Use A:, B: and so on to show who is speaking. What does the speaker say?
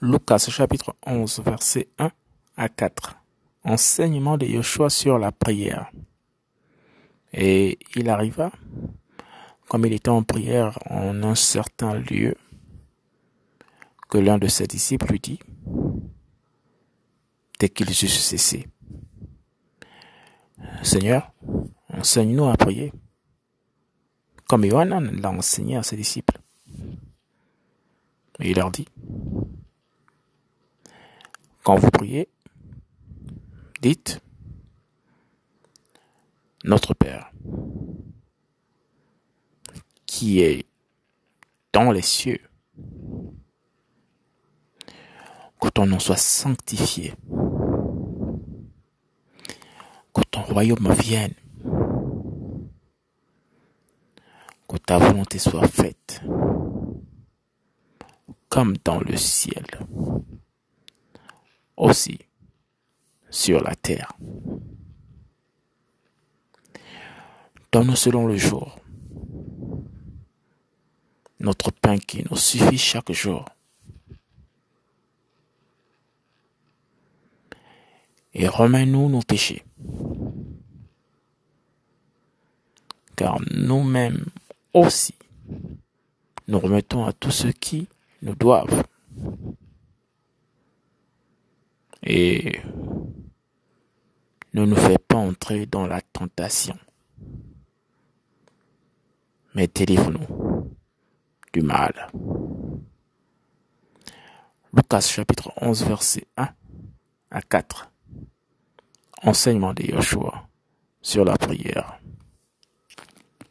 A: Lucas chapitre 11 verset 1 à 4. Enseignement de Yoshua sur la prière. Et il arriva, comme il était en prière en un certain lieu, que l'un de ses disciples lui dit, dès qu'ils eussent cessé, Seigneur, enseigne-nous à prier, comme Yohanan l'a enseigné à ses disciples. Et il leur dit, quand vous priez, dites Notre Père, qui est dans les cieux, que ton nom soit sanctifié, que ton royaume vienne, que ta volonté soit faite, comme dans le ciel, aussi sur la terre. Donne-nous selon le jour notre pain qui nous suffit chaque jour. Et remets-nous nos péchés. Car nous-mêmes aussi, nous remettons à tous ceux qui nous doivent. Et ne nous fais pas entrer dans la tentation, mais délivre-nous du mal. Lucas chapitre 11 verset 1 à 4. Enseignement de Yoshua sur la prière.